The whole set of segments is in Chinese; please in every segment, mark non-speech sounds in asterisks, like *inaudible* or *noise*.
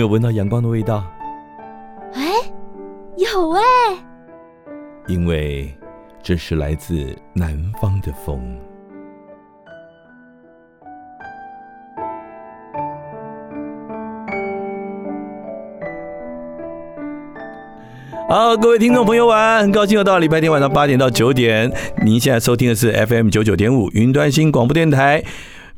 没有闻到阳光的味道？哎，有哎。因为这是来自南方的风。好，各位听众朋友，晚安！很高兴又到了礼拜天晚上八点到九点。您现在收听的是 FM 九九点五云端新广播电台。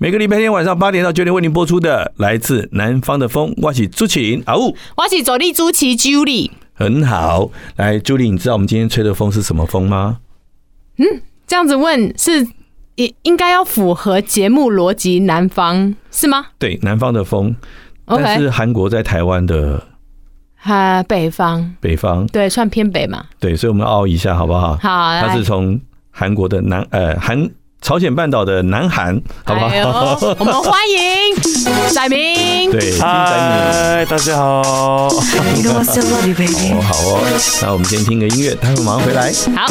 每个礼拜天晚上八点到九点为您播出的来自南方的风，我是朱晴啊呜，我是助理主持 Julie。很好，来，Julie，你知道我们今天吹的风是什么风吗？嗯，这样子问是应应该要符合节目逻辑，南方是吗？对，南方的风但是韩国在台湾的。哈，北方，北方，对，算偏北嘛。对，所以我们凹一下，好不好？好，它是从韩国的南，呃，韩朝鲜半岛的南韩，好不好？哎、我们欢迎载明。对，嗨，大家好。哦，好哦，那我们先听个音乐，待会马上回来。好。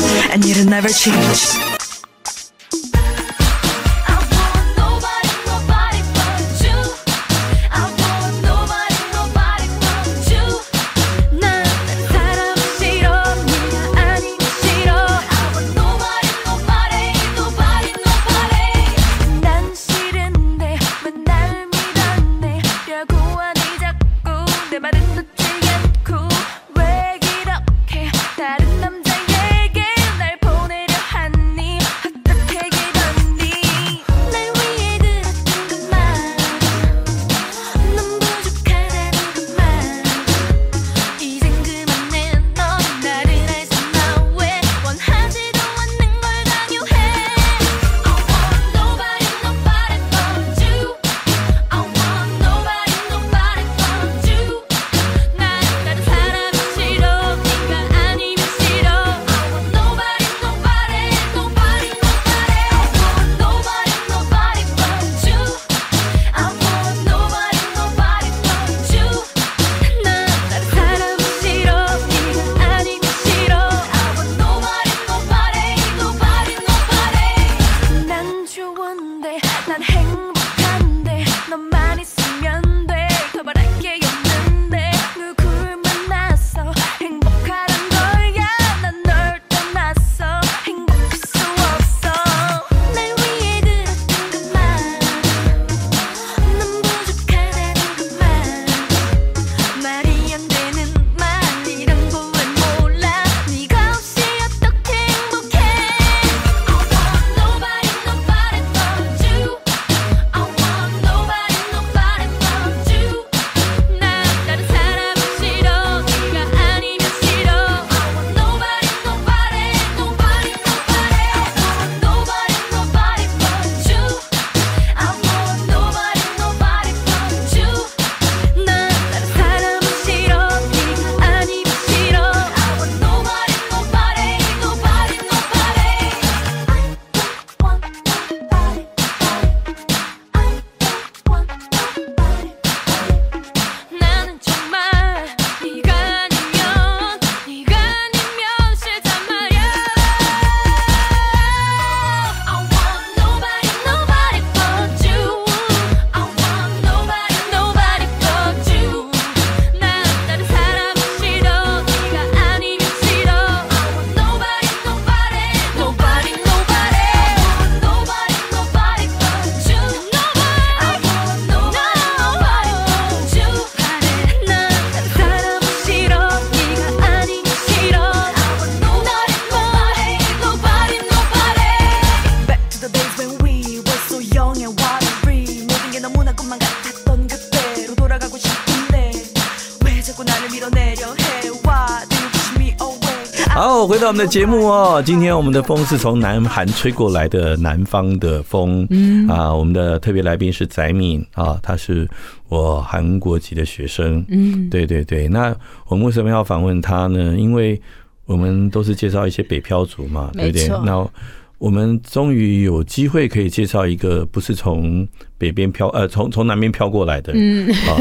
我们的节目哦。今天我们的风是从南韩吹过来的南方的风。嗯啊，我们的特别来宾是翟敏啊，他是我韩国籍的学生。嗯，对对对。那我们为什么要访问他呢？因为我们都是介绍一些北漂族嘛，对不对？那我们终于有机会可以介绍一个不是从北边飘呃，从从南边飘过来的，嗯啊，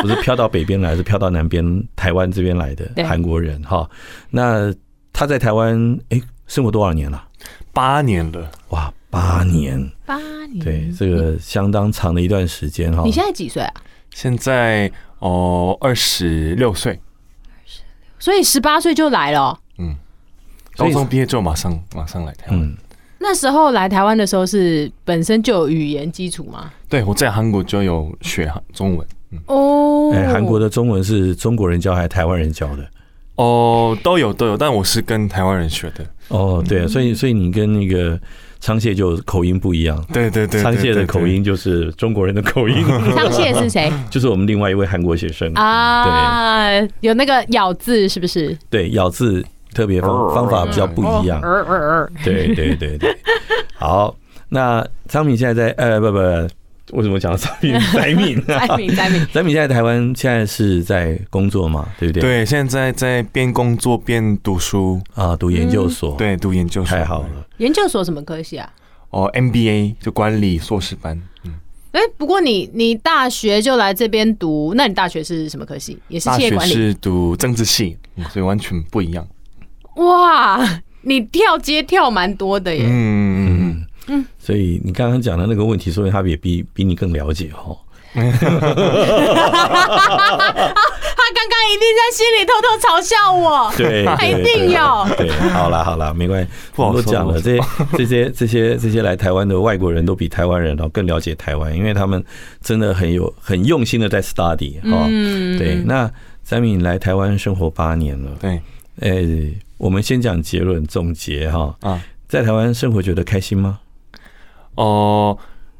不是飘到北边来，是飘到南边台湾这边来的 *laughs* 韩国人哈。那他在台湾哎，生活多少年了？八年了，哇，八年，八年，对，这个相当长的一段时间哈。你现在几岁啊？现在哦，二十六岁，二十六，所以十八岁就来了。嗯，高中毕业之后马上马上来台湾。嗯，那时候来台湾的时候是本身就有语言基础吗？对，我在韩国就有学中文。哦，哎，韩国的中文是中国人教还是台湾人教的？哦，都有都有，但我是跟台湾人学的。哦，对啊，所以所以你跟那个仓蟹就口音不一样。对对对，仓蟹的口音就是中国人的口音。仓 *laughs* 蟹是谁？*laughs* 就是我们另外一位韩国学生啊。对，有那个咬字是不是？对，咬字特别方方法比较不一样。对对对对。好，那昌敏现在在呃不不。为什么讲宰敏？*laughs* 宰敏，宰敏，宰敏。宰敏现在台湾现在是在工作嘛？对不对？对，现在在边工作边读书啊，读研究所。对，读研究所。太好了。研究所什么科系啊？哦，MBA 就管理硕士班。嗯。哎，不过你你大学就来这边读，那你大学是什么科系？也是企业管理？是读政治系，所以完全不一样。哇，你跳街跳蛮多的耶。嗯。嗯，所以你刚刚讲的那个问题，说明他也比比你更了解哈。他刚刚一定在心里偷偷嘲笑我，对，他一定有。对，好了好了，没关系，我都讲了，这些这些这些这些来台湾的外国人都比台湾人哦更了解台湾，因为他们真的很有很用心的在 study 哈。嗯，对。那宰敏来台湾生活八年了，对，哎，我们先讲结论总结哈。啊，在台湾生活觉得开心吗？哦，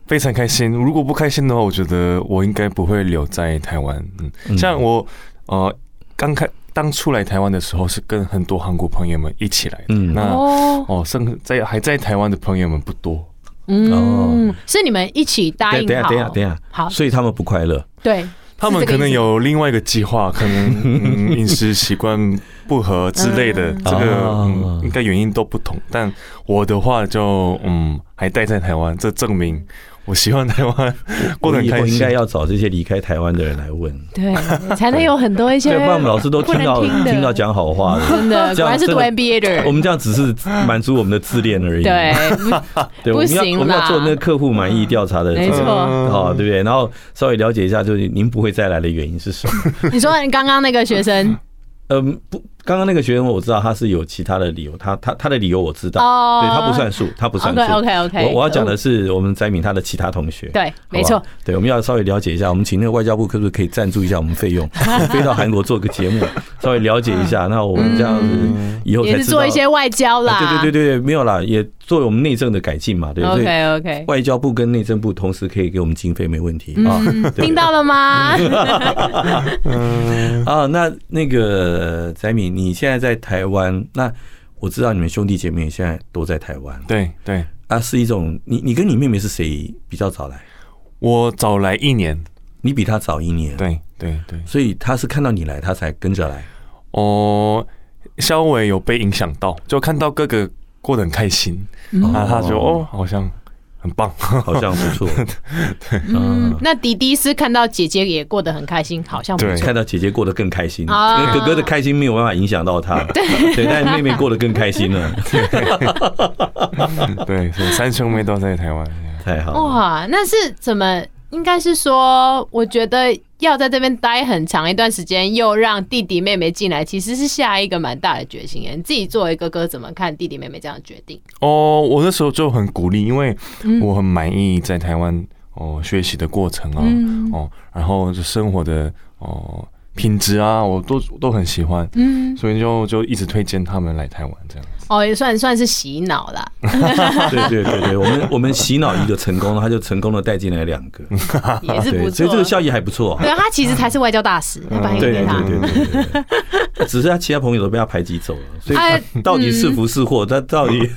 非常开心。如果不开心的话，我觉得我应该不会留在台湾。嗯，像我呃刚开当初来台湾的时候，是跟很多韩国朋友们一起来的。嗯，那哦，生在还在台湾的朋友们不多。嗯，是你们一起答应好？等下，等下，等下。好，所以他们不快乐。对。他们可能有另外一个计划，可能 *laughs* 饮食习惯不合之类的，这个应该原因都不同。但我的话就嗯，还待在台湾，这证明。我希望台湾过得很开心。以后应该要找这些离开台湾的人来问，对，才能有很多一些。*laughs* 对，不然我们老师都听到听到讲好话的，真的，果然是读 MBA 的人。我们这样只是满足我们的自恋而已。对，*laughs* 对，我们要我们要做那个客户满意调查的，没错，好，对不对？然后稍微了解一下，就是您不会再来的原因是什么？*laughs* 你说你刚刚那个学生。嗯，不，刚刚那个学生我知道他是有其他的理由，他他他的理由我知道，对，他不算数，他不算数。OK OK，我我要讲的是我们翟敏他的其他同学，对，没错，对，我们要稍微了解一下，我们请那个外交部可不可以赞助一下我们费用，*laughs* 飞到韩国做个节目，稍微了解一下，*laughs* 那我们这样子以后才也是做一些外交啦，对对对对，没有啦，也作为我们内政的改进嘛，对不对？OK OK，外交部跟内政部同时可以给我们经费，没问题。啊，听到了吗？*laughs* 啊，那那个翟敏。你现在在台湾，那我知道你们兄弟姐妹现在都在台湾。对对，啊，是一种你你跟你妹妹是谁比较早来？我早来一年，你比她早一年。对对对，所以她是看到你来，她才跟着来。哦，稍微有被影响到，就看到哥哥过得很开心，然后他就哦，好像。很棒，好像不错。*laughs* 对，嗯，那迪迪是看到姐姐也过得很开心，好像不错。看到姐姐过得更开心，因为哥哥的开心没有办法影响到他。*laughs* 对，但妹妹过得更开心了。*laughs* 对，所以三兄妹都在台湾，太好了。哇，那是怎么？应该是说，我觉得要在这边待很长一段时间，又让弟弟妹妹进来，其实是下一个蛮大的决心。你自己作为哥哥，怎么看弟弟妹妹这样的决定？哦，我那时候就很鼓励，因为我很满意在台湾哦学习的过程啊，哦，然后就生活的哦品质啊，我都都很喜欢，嗯，所以就就一直推荐他们来台湾这样子。哦，也算算是洗脑啦。*laughs* 对对对对，我们我们洗脑一个成功了，他就成功的带进来两个，*laughs* 也是不错。所以这个效益还不错。对，他其实才是外交大使，*laughs* 对对给他。对对对对，只是他其他朋友都被他排挤走了，所以他到底是福是祸，他到底，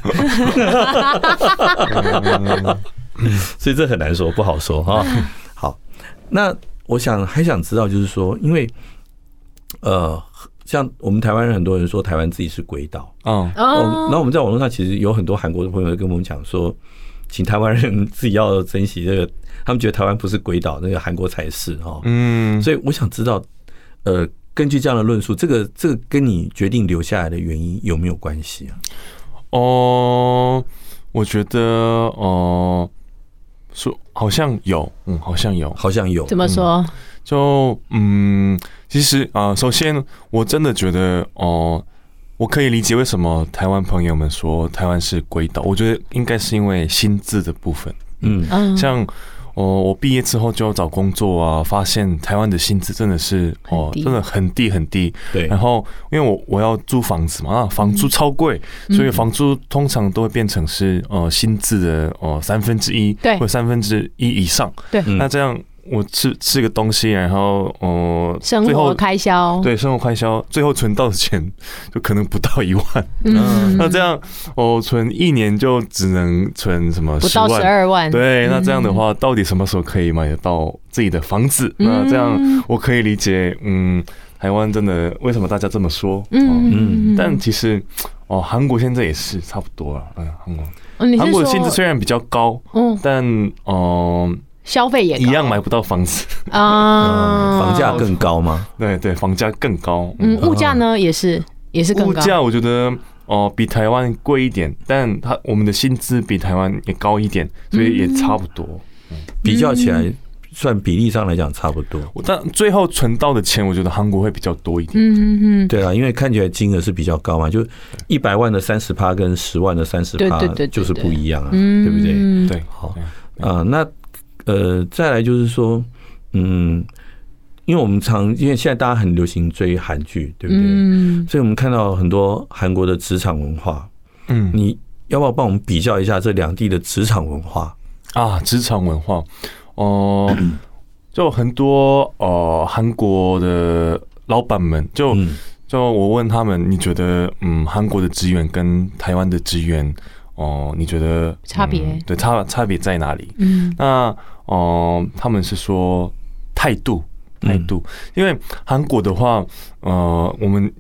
所以这很难说，不好说哈。好，那我想还想知道，就是说，因为呃。像我们台湾人，很多人说台湾自己是鬼岛，嗯，哦，那我们在网络上其实有很多韩国的朋友跟我们讲说，请台湾人 *laughs* 自己要珍惜这个，他们觉得台湾不是鬼岛，那个韩国才是哈，嗯，所以我想知道，呃，根据这样的论述，这个这个跟你决定留下来的原因有没有关系啊？哦，我觉得哦，说好像有，嗯，好像有，好像有，怎么说？就嗯。其实啊，首先我真的觉得哦，我可以理解为什么台湾朋友们说台湾是鬼岛。我觉得应该是因为薪资的部分。嗯，像哦，我毕业之后就要找工作啊，发现台湾的薪资真的是哦，真的很低很低。对。然后因为我我要租房子嘛，啊，房租超贵，所以房租通常都会变成是呃薪资的哦三分之一，对，或三分之一以上。对。那这样。我吃吃个东西，然后哦，生活开销对，生活开销，最后存到的钱就可能不到一万。嗯，那这样哦，存一年就只能存什么十万，不到十二万。对，那这样的话，到底什么时候可以买得到自己的房子？那这样我可以理解，嗯，台湾真的为什么大家这么说？嗯嗯，但其实哦，韩国现在也是差不多了。嗯，韩国，韩国的薪资虽然比较高，嗯，但哦。消费也一样买不到房子啊，房价更高吗？对对，房价更高。嗯，物价呢也是也是更高。物价我觉得哦比台湾贵一点，但它我们的薪资比台湾也高一点，所以也差不多。比较起来，算比例上来讲差不多。但最后存到的钱，我觉得韩国会比较多一点。嗯嗯嗯，对啊，因为看起来金额是比较高嘛，就一百万的三十趴跟十万的三十趴，就是不一样啊，对不对？对，好啊，那。呃，再来就是说，嗯，因为我们常因为现在大家很流行追韩剧，对不对？嗯，所以我们看到很多韩国的职场文化，嗯，你要不要帮我们比较一下这两地的职场文化啊？职场文化，哦、呃，就很多呃韩国的老板们，就就我问他们，你觉得嗯韩国的职员跟台湾的职员？哦，你觉得差别、嗯？对，差差别在哪里？嗯，那哦、呃，他们是说态度，态度。嗯、因为韩国的话，呃，我们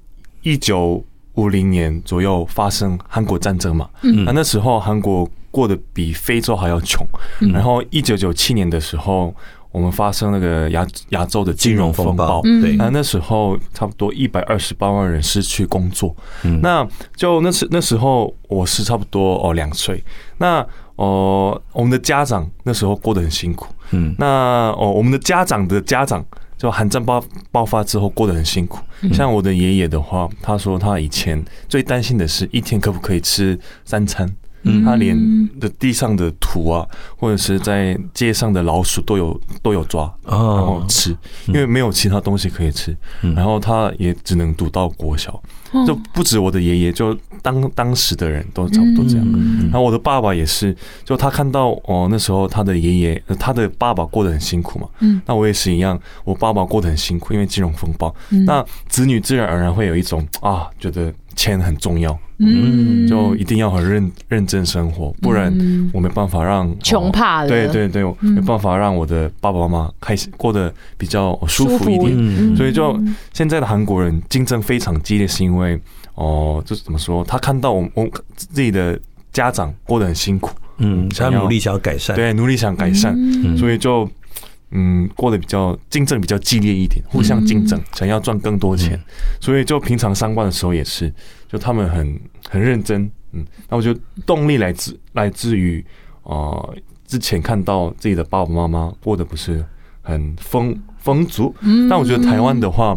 一九五零年左右发生韩国战争嘛，嗯，那那时候韩国过得比非洲还要穷，嗯、然后一九九七年的时候。我们发生那个亚亚洲的金融风暴，对，那那时候差不多一百二十八万人失去工作，嗯，那就那时那时候我是差不多哦两岁，那哦我们的家长那时候过得很辛苦，嗯，那哦我们的家长的家长就寒战爆爆发之后过得很辛苦，像我的爷爷的话，他说他以前最担心的是一天可不可以吃三餐。他连的地上的土啊，或者是在街上的老鼠都有都有抓，然后吃，因为没有其他东西可以吃，然后他也只能读到国小，就不止我的爷爷，就当当时的人都差不多这样。然后我的爸爸也是，就他看到哦那时候他的爷爷，他的爸爸过得很辛苦嘛，嗯。那我也是一样，我爸爸过得很辛苦，因为金融风暴，那子女自然而然会有一种啊觉得。钱很重要，嗯，就一定要很认认真生活，不然我没办法让穷怕了。对对对，没办法让我的爸爸妈妈开心过得比较舒服一点。所以就现在的韩国人竞争非常激烈，是因为哦，就是怎么说？他看到我我自己的家长过得很辛苦，嗯，他努力想要改善，对，努力想改善，所以就。嗯，过得比较竞争比较激烈一点，互相竞争，想要赚更多钱，所以就平常上班的时候也是，就他们很很认真，嗯，那我觉得动力来自来自于，呃，之前看到自己的爸爸妈妈过得不是很丰丰足，但我觉得台湾的话，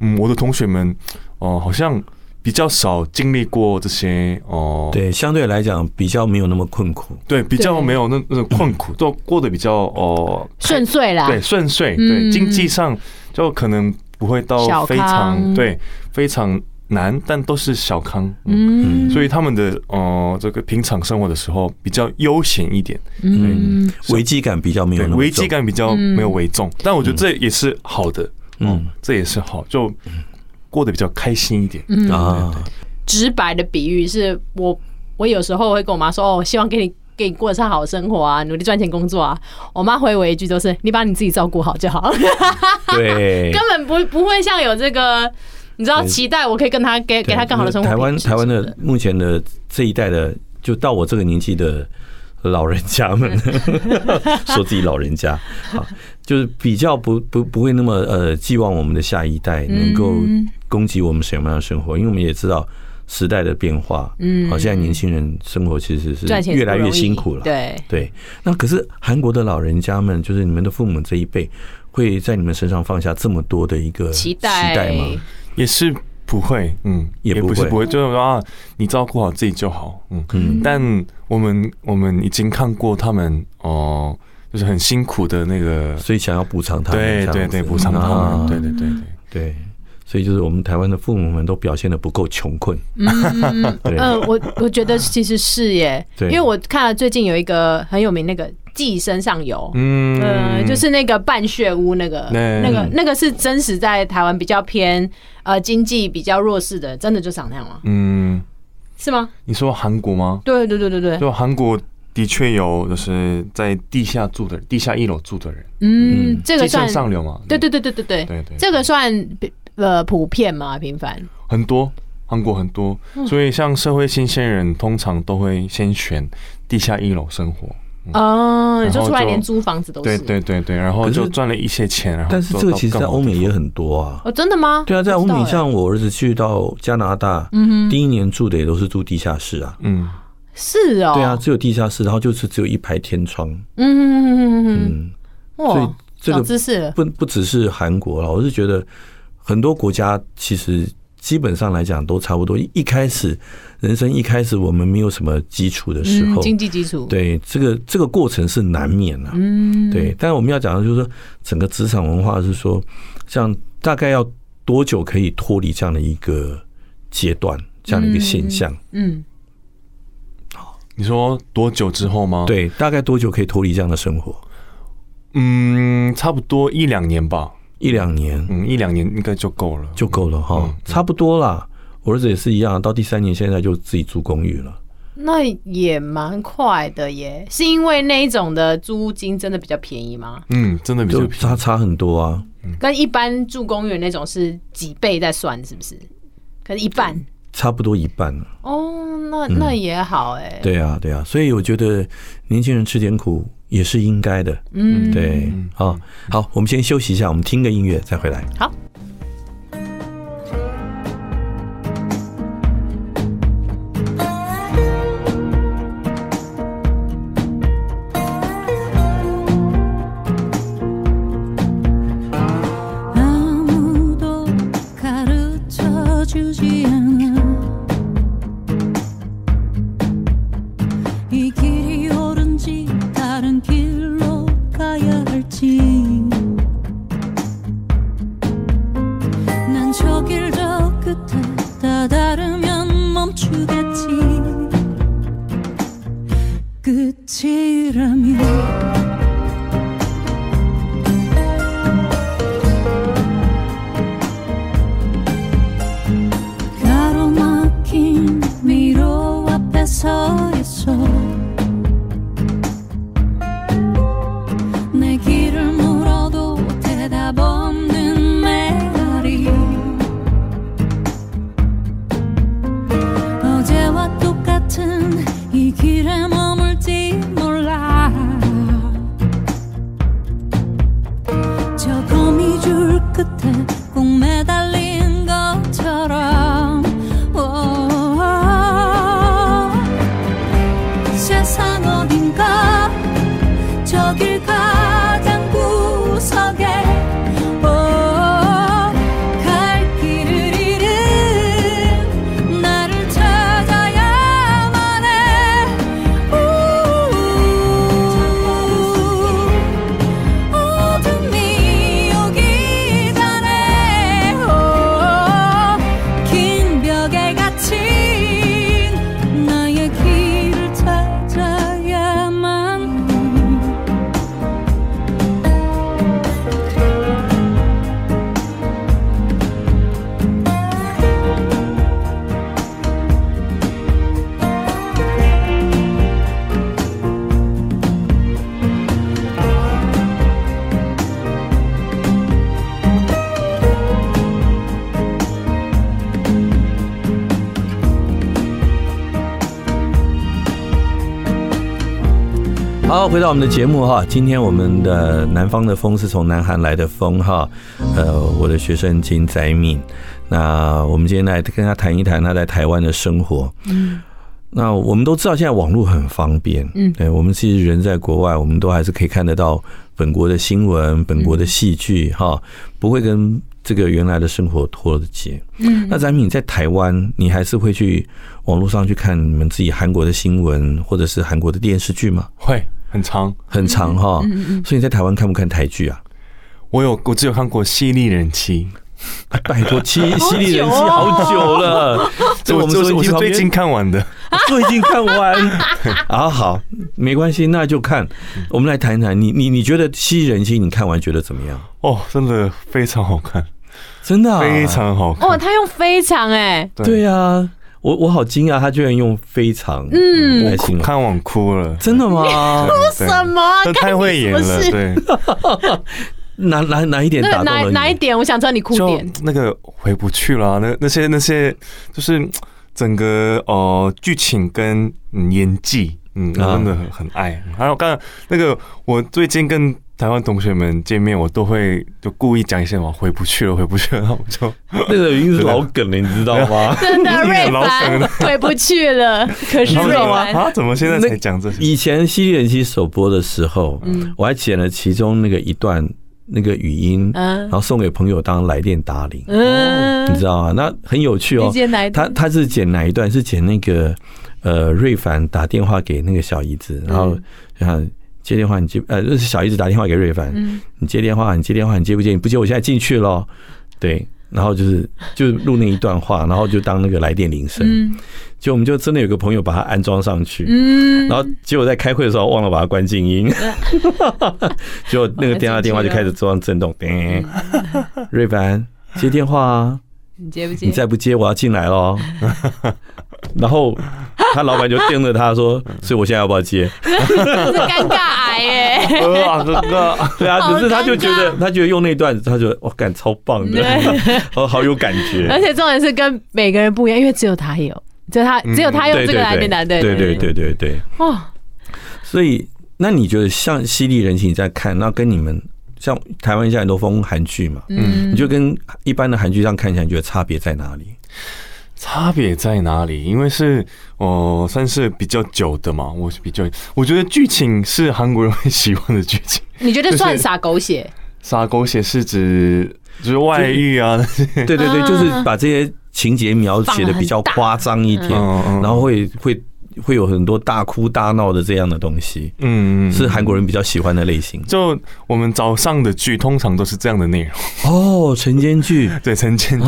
嗯，我的同学们，哦，好像。比较少经历过这些哦，对，相对来讲比较没有那么困苦，对，比较没有那那种困苦，都过得比较哦顺遂啦，对，顺遂，对，经济上就可能不会到非常康对非常难，但都是小康。嗯，所以他们的呃这个平常生活的时候比较悠闲一点，嗯，危机感比较没有那么危机感比较没有为重，但我觉得这也是好的，嗯。嗯，这也是好，就过得比较开心一点。嗯。啊，直白的比喻是我，我有时候会跟我妈说：“哦，我希望给你给你过得上好生活啊，努力赚钱工作啊。”我妈回我一句都是：“你把你自己照顾好就好。”对，*laughs* 根本不不会像有这个，你知道期待我可以跟他给给他更好的生活台湾台湾的目前的这一代的，就到我这个年纪的老人家们，*laughs* 说自己老人家，好，就是比较不不不会那么呃寄望我们的下一代能够供给我们什么样的生活，因为我们也知道时代的变化，嗯，好，现在年轻人生活其实是越来越辛苦了，对。对。那可是韩国的老人家们，就是你们的父母这一辈，会在你们身上放下这么多的一个期期待吗？也是不会，嗯，也不会。不是不会，就是说啊，你照顾好自己就好，嗯。嗯。但我们我们已经看过他们哦、就是很辛苦的那个，所以想要补偿他们，对对对，补偿他啊。们，对对对对。对，所以就是我们台湾的父母们都表现的不够穷困，嗯，*laughs* 我我觉得其实是耶，因为我看了最近有一个很有名那个《寄身上游》，嗯呃，就是那个半血屋那个对那个那个是真实在台湾比较偏呃经济比较弱势的，真的就长那样吗？嗯，是吗？你说韩国吗？对对对对对，就韩国的确有，就是在地下住的地下一楼住的人，嗯，这个算上流嘛？对对对对对对对对这个算呃普遍吗？频繁？很多韩国很多，所以像社会新鲜人通常都会先选地下一楼生活。哦，你就说出来连租房子都对是？对对对，然后就赚了一些钱，然后但是这个其实在欧美也很多啊。哦，真的吗？对啊，在欧美，像我儿子去到加拿大，嗯第一年住的也都是住地下室啊。嗯，是哦，对啊，，只有地下室，然后就是只有一排天窗。嗯嗯嗯嗯嗯嗯，所以这个知识，不不只是韩国了，我是觉得很多国家其实基本上来讲都差不多。一一开始人生一开始我们没有什么基础的时嗯，候，经济基础，，对这个这个过程是难免啊。嗯，对，但是我们要讲的就是说，整个职场文化是说，像大概要多久可以脱离这样的一个阶段，这样的一个现象？嗯，你说多久之后吗？，对，大概多久可以脱离这样的生活？嗯，差不多一两年吧，一两年嗯，一两年应该就够了，就够了哈嗯，差不多啦。我儿子也是一样，到第三年现在就自己租公寓了。那也蛮快的耶，是因为那一种的租金真的比较便宜吗？嗯，真的比较便宜差差很多啊，跟一般住公寓那种是几倍在算，是不是？可是一半差不多一半了。哦，那那也好哎，对啊，对啊，所以我觉得年轻人吃点苦也是应该的。嗯，对，好，好，我们先休息一下，我们听个音乐再回来。好。just how 回到我们的节目哈，今天我们的南方的风是从南韩来的风哈，呃，我的学生金载敏，那我们今天来跟他谈一谈他在台湾的生活。嗯，那我们都知道现在网络很方便，嗯，对，我们其实人在国外，我们都还是可以看得到本国的新闻、本国的戏剧哈，不会跟这个原来的生活脱了节。嗯，那载敏在台湾，你还是会去网络上去看你们自己韩国的新闻，或者是韩国的电视剧吗？会。很长很长哈，所以你在台湾看不看台剧啊？我有，我只有看过《犀利人妻》。拜托，《犀犀利人妻》好久了，*laughs* 这我们说我是最近看完的，*laughs* 最近看完啊，好，没关系，那就看。我们来谈一谈，你你你觉得《犀利人妻》你看完觉得怎么样？哦，真的非常好看，真的非常好看。哦，他用非常哎，对呀。我我好惊讶，他居然用非常嗯，我哭看完哭了，真的吗？哭什么？他太会演了，对。*laughs* 哪哪哪一点打动了你？哪一点？我想知道你哭点。那个回不去了，那那些那些就是整个呃剧情跟演技，嗯，我真的很很爱。还有刚刚那个，我最近跟。台湾同学们见面，我都会就故意讲一些我，回不去了，回不去了，然后我就 *laughs* 那个已经是老梗了，你知道吗？*laughs* 真的，瑞 *laughs* 凡回不去了，可是瑞凡啊，怎么现在才讲这些？以前《犀利人妻》首播的时候，嗯，我还剪了其中那个一段那个语音，嗯，然后送给朋友当来电打铃，嗯，你知道吗？那很有趣哦。他他是剪哪一段？是剪那个呃，瑞凡打电话给那个小姨子，然后像。接电话，你接呃，这是小姨子打电话给瑞凡，嗯，你接电话，你接电话，你接不接？你不接，我现在进去了，对，然后就是就录那一段话，然后就当那个来电铃声，嗯，就我们就真的有个朋友把它安装上去，嗯，然后结果在开会的时候忘了把它关静音，*laughs* 结果那个电话电话就开始做震动，叮，瑞凡接电话啊，*laughs* 你接不接？你再不接，我要进来喽。然后他老板就盯着他说：“所以我现在要不要接？”是尴尬癌耶！哇，真的 *laughs* 对啊，可是他就觉得他觉得用那段，他觉得哇，感超棒的，*laughs* 哦，好有感觉。而且重点是跟每个人不一样，因为只有他有，只有他只有他用这个来电的，对对对对对对。哇！所以那你觉得像《犀利人情》你在看，那跟你们像台湾现在很多风韩剧嘛，嗯，你就跟一般的韩剧上看起来，你觉得差别在哪里？差别在哪里？因为是哦，算是比较久的嘛。我是比较，我觉得剧情是韩国人会喜欢的剧情。你觉得算撒狗血？撒狗血是指就是外遇啊？对对对，就是把这些情节描写的比较夸张一点，然后会会。会有很多大哭大闹的这样的东西，嗯，是韩国人比较喜欢的类型。就我们早上的剧通常都是这样的内容。哦，晨间剧，*laughs* 对，晨间剧，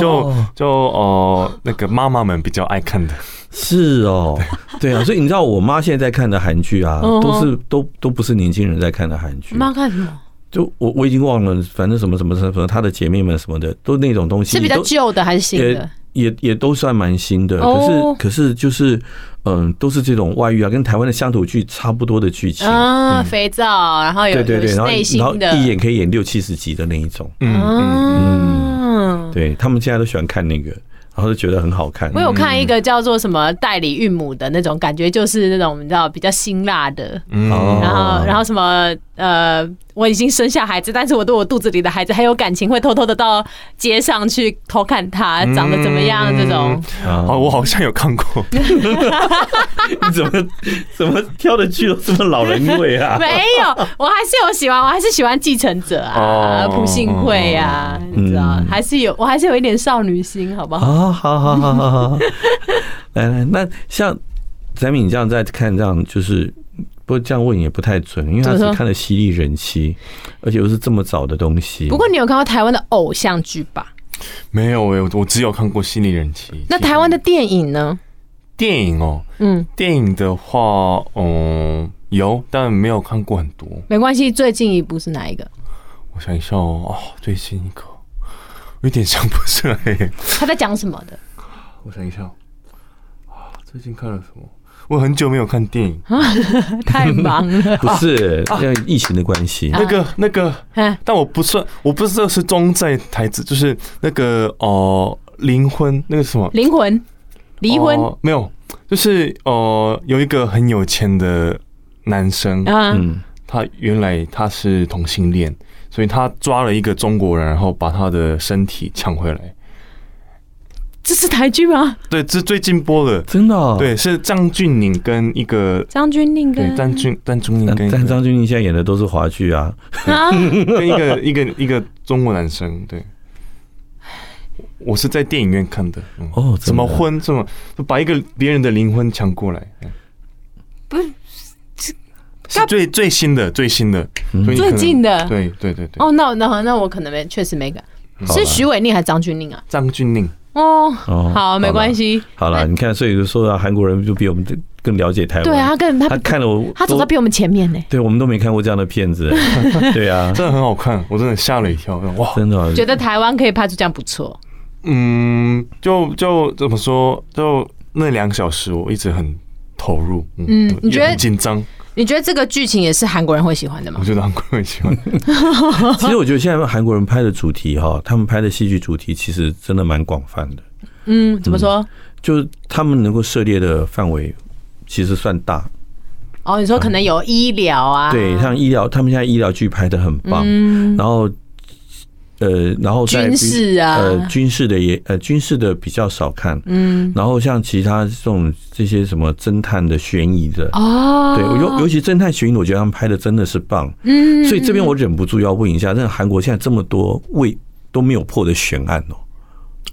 就就哦，那个妈妈们比较爱看的，是哦，对。啊，所以你知道我妈现在在看的韩剧啊，都是都都不是年轻人在看的韩剧。妈看什么？就我我已经忘了，反正什么什么什么，她的姐妹们什么的，都那种东西是比较旧的还是新的？也也都算蛮新的，可是可是就是嗯，都是这种外遇啊，跟台湾的乡土剧差不多的剧情。啊，肥皂，然后有对对对，然后然后一眼可以演六七十集的那一种，嗯嗯，对他们现在都喜欢看那个。然后就觉得很好看。我有看一个叫做什么代理孕母的那种感觉，就是那种你知道比较辛辣的。嗯。然后然后什么呃，我已经生下孩子，但是我对我肚子里的孩子还有感情，会偷偷的到街上去偷看他长得怎么样这种。啊，我好像有看过。*laughs* 你怎么怎么挑的剧都这么老人味啊？*laughs* 没有，我还是有喜欢，我还是喜欢继承者啊，朴信惠啊，你知道，还是有，我还是有一点少女心，好不好？啊好好好好好，*laughs* 来来，那像翟敏这样在看这样，就是不过这样问也不太准，因为他只看了《犀利人妻》，而且又是这么早的东西。不过你有看过台湾的偶像剧吧？没有，我我只有看过《犀利人妻》。那台湾的电影呢？电影哦，嗯，电影的话，嗯，有，但没有看过很多。没关系，最近一部是哪一个？我想一下哦，最近一个。我有点想不出来。他在讲什么的？我想一下啊，最近看了什么？我很久没有看电影，*laughs* 太忙了。*laughs* 不是因为疫情的关系。那个那个，但我不算，我不知道是中在台子，就是那个哦，灵魂那个什么？灵魂？离婚？没有，就是哦，有一个很有钱的男生，啊，嗯，他原来他是同性恋，所以他抓了一个中国人，然后把他的身体抢回来。这是台剧吗？对，这最近播的，真的、哦，对，是张峻宁跟一个张钧甯对跟张峻张峻宁跟一个但张钧甯现在演的都是华剧啊，啊，*laughs* 跟一个一个一个中国男生，对，我是在电影院看的。嗯、哦的怎么婚？这么把一个别人的灵魂抢过来？嗯不是是最最新的最新的，最近的对对对对。哦，那那那我可能没，确实没敢。是徐伟宁还是张钧甯啊？张峻宁，哦，哦好，没关系。好了，你看，所以就说到韩国人就比我们更了解台湾。对啊，他跟他他看了我，他走在比我们前面呢。对，我们都没看过这样的片子。*laughs* 对啊，真的很好看，我真的吓了一跳，哇！真的哦觉得台湾可以拍出这样不错。嗯，就就怎么说？就那两小时，我一直很投入。嗯你觉得很紧张？你觉得这个剧情也是韩国人会喜欢的吗我？觉得韩国人喜欢。*laughs* 其实我觉得现在韩国人拍的主题哈，他们拍的戏剧主题其实真的蛮广泛的，嗯，怎么说？就是他们能够涉猎的范围其实算大。哦，你说可能有医疗啊，对，像医疗，他们现在医疗剧拍的很棒，嗯，然后呃，然后在军事啊呃，军事的也呃，军事的比较少看，嗯，然后像其他这种这些什么侦探的、悬疑的，哦，对，尤尤其侦探悬疑，我觉得他们拍的真的是棒。嗯，所以这边我忍不住要问一下，那韩国现在这么多未都没有破的悬案哦，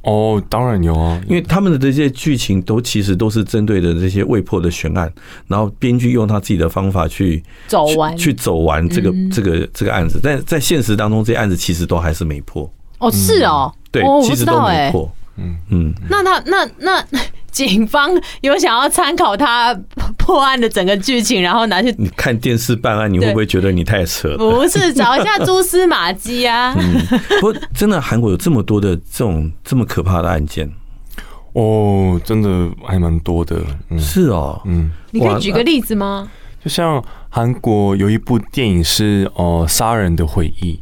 哦，当然有啊，因为他们的这些剧情都其实都是针对的这些未破的悬案，然后编剧用他自己的方法去走完。去去走完这个嗯。这个这个案子，但在现实当中，这些案子其实都还是没破，哦，是哦，对哦，其实都。没破。嗯嗯，那他那那 *laughs* 警方有想要参考他破案的整个剧情，然后拿去你看电视办案，你会不会觉得你太扯了？不是找一下蛛丝马迹啊？*laughs* 嗯，不过真的韩国有这么多的这种这么可怕的案件，哦，真的还蛮多的。嗯是哦，嗯，你可以举个例子吗？就像韩国有一部电影是哦《杀人的回忆》，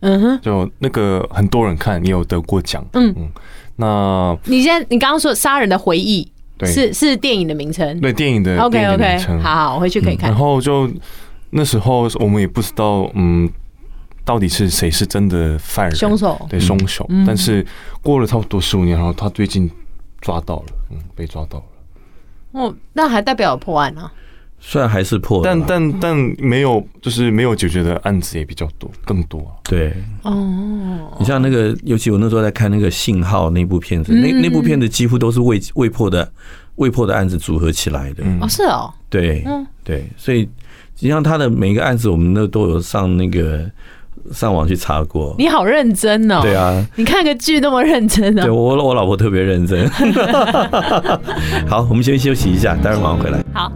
嗯哼，就那个很多人看，也有得过奖。嗯嗯，那你现在你刚刚说《杀人的回忆》对是是电影的名称对电影的 OK OK，名，好好，我回去可以看然。后就那时候我们也不知道，嗯，到底是谁是真的犯人，凶手对凶手。嗯但是过了差不多十五年，然后他最近抓到了，嗯，被抓到了。哦，那还代表有破案啊？虽然还是破了但啦，但但没有，就是没有解决的案子也比较多，更多啊。对哦，你像那个，尤其我那时候在看那个《信号》那部片子，那嗯那部片子几乎都是未未破的未破的案子组合起来的，嗯哦，是哦，对嗯对，所以实际上他的每一个案子，我们都都有上那个上网去查过。你好认真哦。对，啊，你看个剧那么认真对哦。我我老婆特别认真。*laughs* 好，我们先休息一下，待会儿马上回来。好，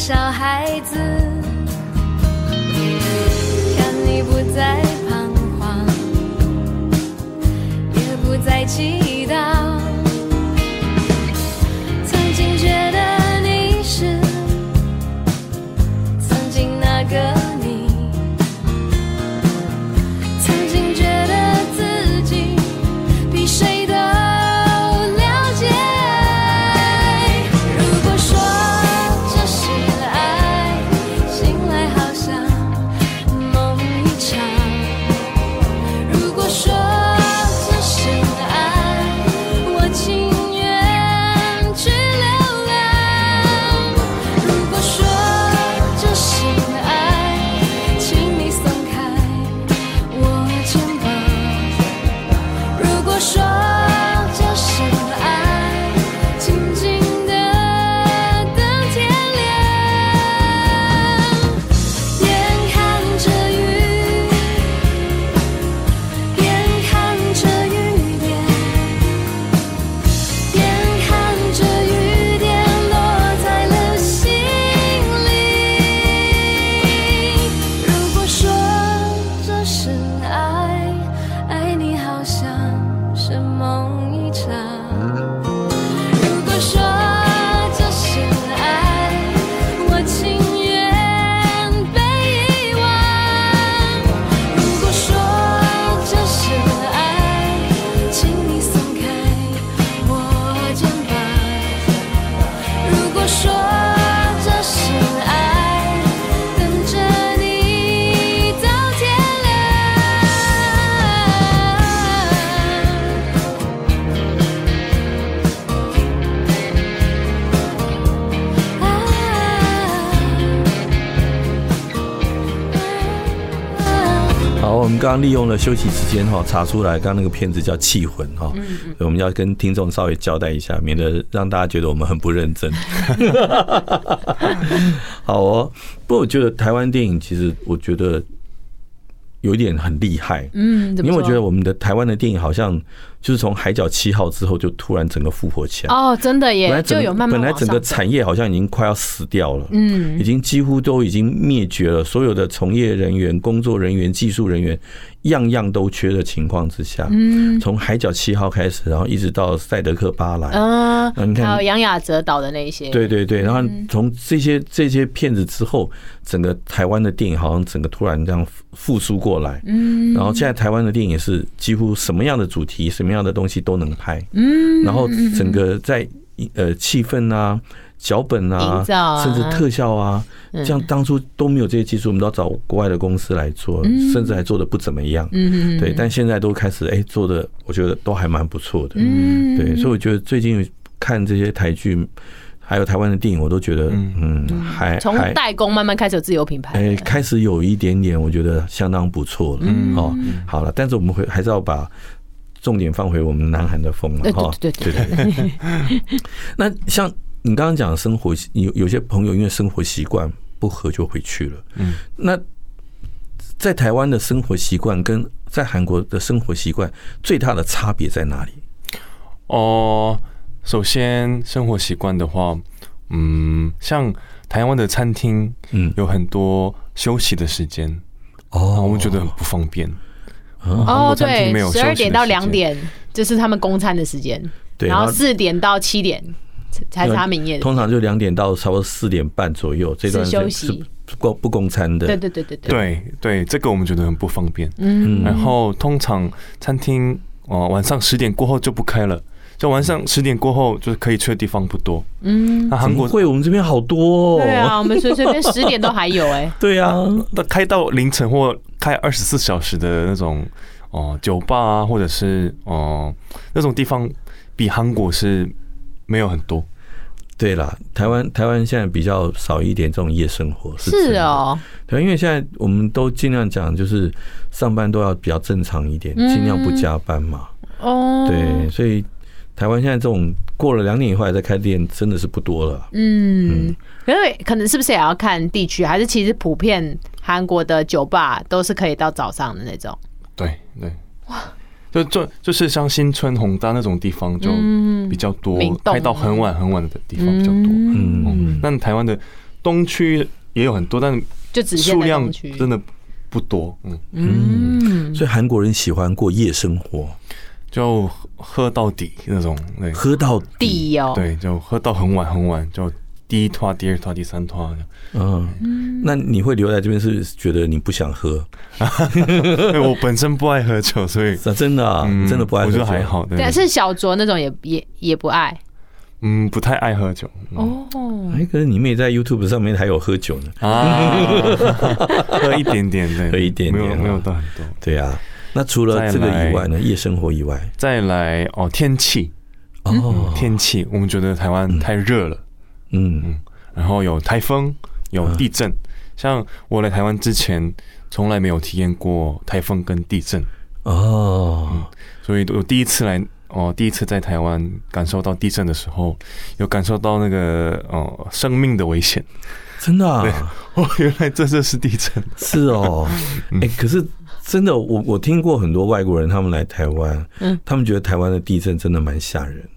小孩子。刚刚利用了休息时间哈，查出来刚刚那个片子叫《气魂》哈，我们要跟听众稍微交代一下，免得让大家觉得我们很不认真。*laughs* 好哦，不过我觉得台湾电影其实我觉得有一点很厉害，嗯，因为我觉得我们的台湾的电影好像就是从《海角七号》之后就突然整个复活起来。哦，真的耶，本来整就有慢慢本来整个产业好像已经快要死掉了，嗯已经几乎都已经灭绝了。所有的从业人员、工作人员、技术人员，样样都缺的情况之下，嗯。从海角七号开始，然后一直到赛德克巴莱，嗯，那你看还有杨雅哲导的那一些，对对对，然后从这些这些片子之后，整个台湾的电影好像整个突然这样复苏过来，嗯，然后现在台湾的电影是几乎什么样的主题、什么样的东西都能拍，嗯，然后整个在呃气氛啊、脚本啊啊甚至特效啊，嗯像当初都没有这些技术，我们都要找国外的公司来做，甚至还做的不怎么样。嗯，对，但现在都开始哎做的，我觉得都还蛮不错的。嗯，对，所以我觉得最近看这些台剧，还有台湾的电影，我都觉得嗯还从代工慢慢开始有自有品牌哎了，开始有一点点，我觉得相当不错了。嗯哦，好了，但是我们会还是要把重点放回我们南韩的风了对哈。对对对对对。*laughs* 那像你刚刚讲的生活，有有些朋友因为生活习惯不合就回去了。嗯，那在台湾的生活习惯跟在韩国的生活习惯最大的差别在哪里？哦，首先生活习惯的话，嗯，像台湾的餐厅，嗯有很多休息的时间，哦我们觉得很不方便。哦，对，十二点到两点就是他们公餐的时间，对，然后四点到七点才是他们营业的。通常就两点到差不多四点半左右，这段是休息不供不供餐的。对对对对对，对对，这个我们觉得很不方便。嗯，然后通常餐厅哦、呃晚上十点过后就不开了，就晚上十点过后就是可以去的地方不多。嗯，那韩国会我们这边好多哦。对啊，我们随随便十点都还有哎，*laughs* 对啊，那开到凌晨或开二十四小时的那种哦、呃酒吧啊，或者是哦、呃那种地方，比韩国是没有很多。对啦，台湾台湾现在比较少一点这种夜生活，是，是哦，对，因为现在我们都尽量讲，就是上班都要比较正常一点，嗯尽量不加班嘛。哦，对，所以台湾现在这种过了两点以后还在开店，真的是不多了。嗯，可是可能是不是也要看地区，还是其实普遍韩国的酒吧都是可以到早上的那种？对对，就就就是像新村宏大那种地方就比较多，开到很晚很晚的地方比较多。嗯。嗯，那台湾的东区也有很多，但就只数量真的不多。嗯，嗯，所以韩国人喜欢过夜生活，就喝到底那种，对。喝到底。哦，对，就喝到很晚很晚，就第一拖、第二拖、第三拖。嗯，那你会留在这边，是觉得你不想喝？*laughs* 我本身不爱喝酒，所以啊 *laughs* 真的啊，嗯真的不爱喝酒。我觉得还好。对，对，是小酌那种也也也不爱嗯，不太爱喝酒。嗯哦。哎，可是你妹在 YouTube 上面还有喝酒呢。*laughs* 啊，喝一点点，对，喝一点点没有没有到很多。对啊，那除了这个以外呢，夜生活以外，再来哦，天气，哦，天气，我们觉得台湾太热了，嗯，然后有台风，有地震。像我来台湾之前，从来没有体验过台风跟地震。哦，所以我第一次来哦，第一次在台湾感受到地震的时候，有感受到那个哦生命的危险。真的啊，*laughs* 哦，原来这就是地震。是哦，哎，可是真的，我我听过很多外国人他们来台湾，嗯，他们觉得台湾的地震真的蛮吓人的，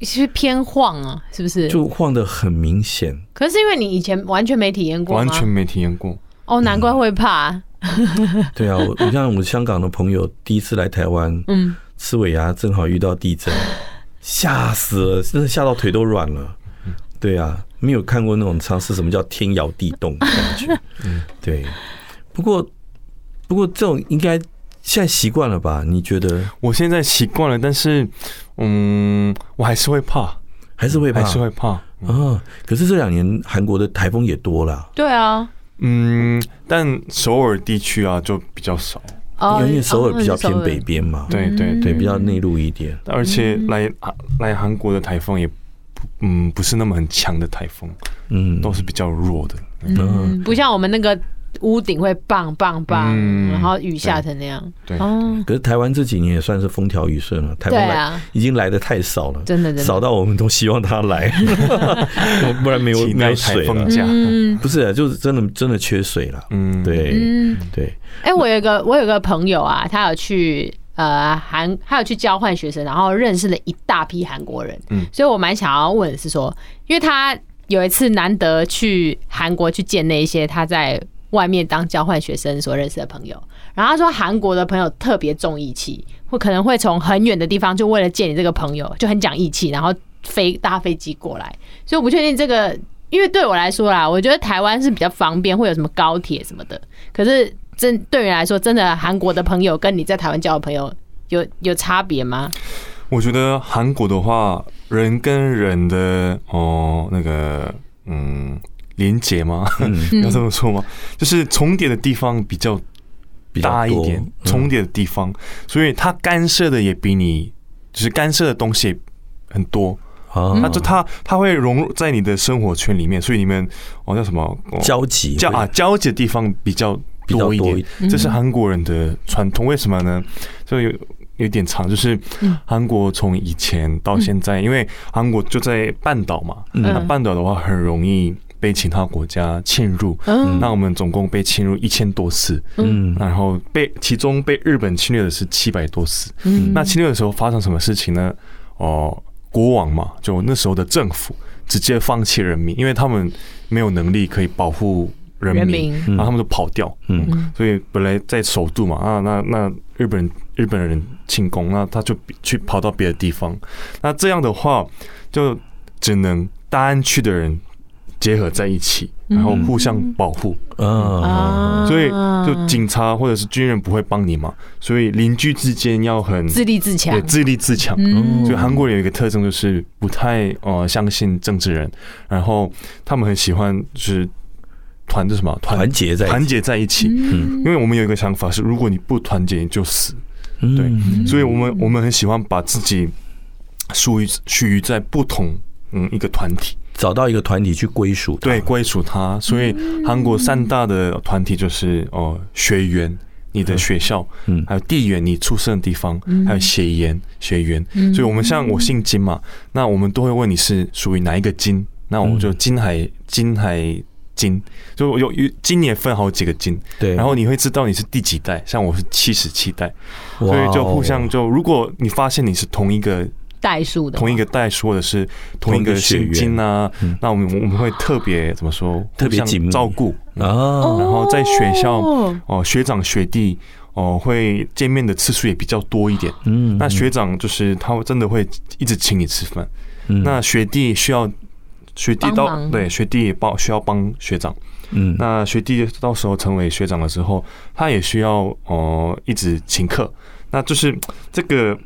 是偏晃啊，是不是？就晃得很明显。可是因为你以前完全没体验过，完全没体验过。哦，难怪会怕。对啊，我你像我们香港的朋友第一次来台湾，*laughs* 嗯，吃尾牙正好遇到地震，*laughs* 吓死了，真的吓到腿都软了。对啊，没有看过那种尝试什么叫天摇地动的感觉。嗯，*laughs* 对。不过，不过这种应该现在习惯了吧？你觉得？我现在习惯了，但是，嗯，我还是会怕，还是会怕，还是会怕啊、哦！可是这两年韩国的台风也多了。对啊，嗯，但首尔地区啊就比较少，因为首尔比较偏北边嘛。对对对，比较内陆一点。而且来来韩国的台风也。嗯，不是那么很强的台风，嗯，都是比较弱的，嗯，不像我们那个屋顶会棒棒棒，然后雨下成那样，对。可是台湾这几年也算是风调雨顺了，台风来已经来的太少了，真的，少到我们都希望他来，*laughs* 不然没有没有水了。不是，就是真的真的缺水了，嗯，对，对。哎，我有一个我有个朋友啊，他有去。呃，韩还有去交换学生，然后认识了一大批韩国人，嗯，所以我蛮想要问的是说，因为他有一次难得去韩国去见那一些他在外面当交换学生所认识的朋友，然后他说韩国的朋友特别重义气，会可能会从很远的地方就为了见你这个朋友就很讲义气，然后飞搭飞机过来，所以我不确定这个，因为对我来说啦，我觉得台湾是比较方便，会有什么高铁什么的，可是。真对于来说，真的韩国的朋友跟你在台湾交的朋友有有差别吗？我觉得韩国的话，人跟人的哦那个嗯连结吗？嗯、*laughs* 要这么说吗？就是重叠的地方比较大一点，重叠的地方，所以它干涉的也比你就是干涉的东西很多啊。那就它它会融入在你的生活圈里面，所以你们哦叫什么交集交啊交集的地方比较。多一点，这是韩国人的传统。为什么呢？就有有点长，就是韩国从以前到现在，因为韩国就在半岛嘛，那半岛的话很容易被其他国家侵入。那我们总共被侵入一千多次，嗯，然后被其中被日本侵略的是七百多次。那侵略的时候发生什么事情呢？哦，国王嘛，就那时候的政府直接放弃人民，因为他们没有能力可以保护。人民，然后他们就跑掉，嗯，所以本来在首都嘛，啊，那那日本人日本人进攻，那他就去跑到别的地方，那这样的话就只能大安区的人结合在一起，然后互相保护，嗯，所以就警察或者是军人不会帮你嘛，所以邻居之间要很自立自强，对，自立自强。所以韩国人有一个特征就是不太呃相信政治人，然后他们很喜欢就是。团的什么？团结在团结在一起，嗯，因为我们有一个想法是，如果你不团结，你就死，对，所以我们我们很喜欢把自己属于属于在不同嗯一个团体，找到一个团体去归属，对，归属他。所以韩国三大的团体就是哦，学员，你的学校，嗯，还有地缘，你出生的地方，还有血缘，血缘。所以我们像我姓金嘛，那我们都会问你是属于哪一个金，那我就金海金海。金。就有有今年分好几个金，对，然后你会知道你是第几代，像我是七十七代，所以就互相就，如果你发现你是同一个代数的，同一个代数或者是同一个姓金啊，那我们我们会特别怎么说？特别照顾。啊，然后在学校哦，学长学弟哦会见面的次数也比较多一点，嗯，那学长就是他真的会一直请你吃饭，那学弟需要。学弟到对学弟也帮需要帮学长，嗯，那学弟到时候成为学长的时候，他也需要哦、呃、一直请客，那就是这个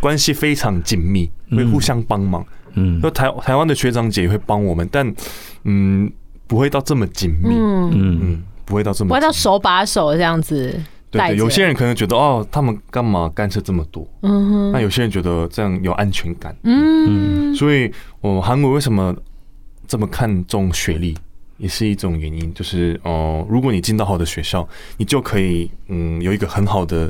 关系非常紧密，会互相帮忙，嗯，那台台湾的学长姐也会帮我们，但嗯不会到这么紧密，嗯。嗯，不会到这么，不会到手把手这样子，对，有些人可能觉得哦，他们干嘛干涉这么多，嗯哼，那有些人觉得这样有安全感，嗯，所以我韩国为什么？这么看重学历也是一种原因，就是哦、呃，如果你进到好的学校，你就可以嗯有一个很好的